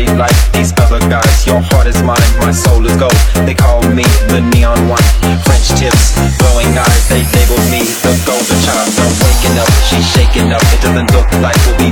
body like these other guys. Your heart is mine, my soul is gold. They call me the neon one. French tips, glowing eyes, they labeled me the golden child. I'm waking up, she's shaking up. It doesn't look like we'll be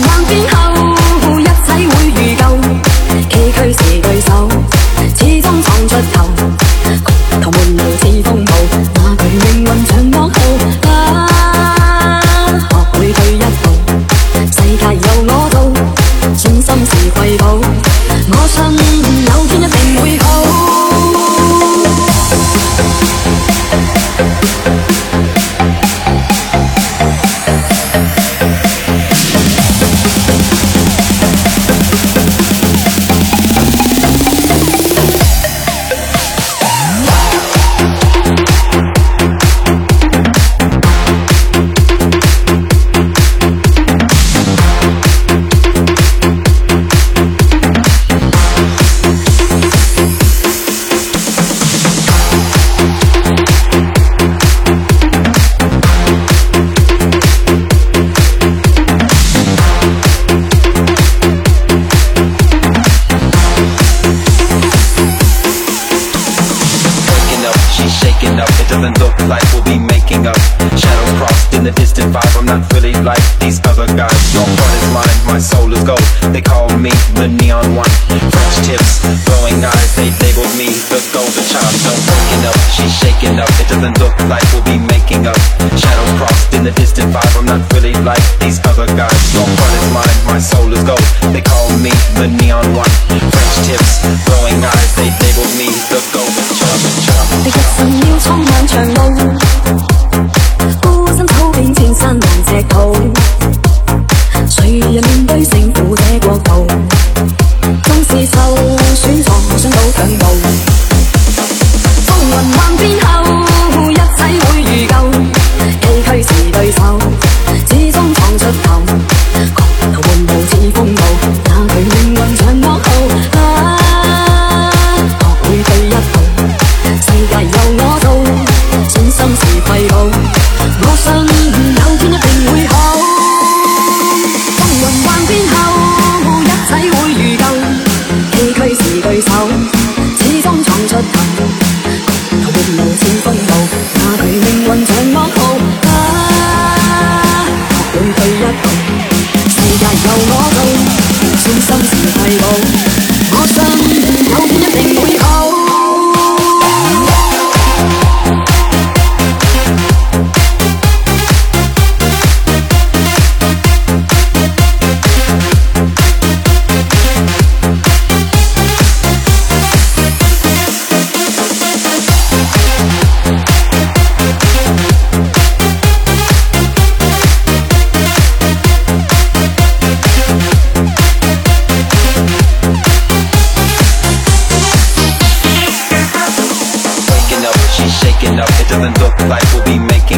one like these other guys. Your heart is mine, my soul is gold. They call me the neon one. French tips, glowing eyes, they labeled me the golden child. So waking up, she's shaking up. It doesn't look like we'll be making up. Shadows crossed in the distant vibe. I'm not really like these other guys. Your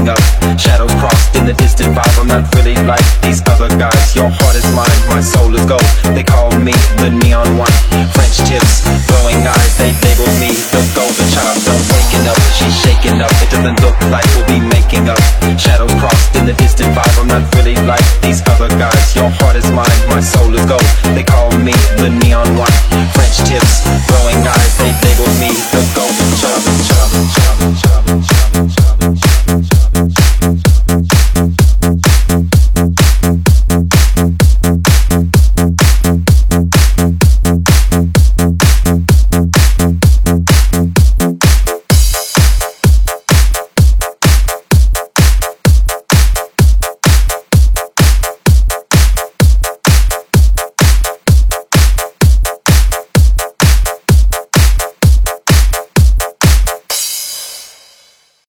rising up. Shadows crossed in the distant vibe. I'm not really like these other guys. Your heart is mine, my soul is gold. They call me the neon one. French tips, glowing eyes. They label me the golden child. I'm waking up, she's shaking up. It doesn't look like we'll be making up. Shadows crossed in the distant vibe. I'm not really like these other guys. Your heart is mine, my soul is gold.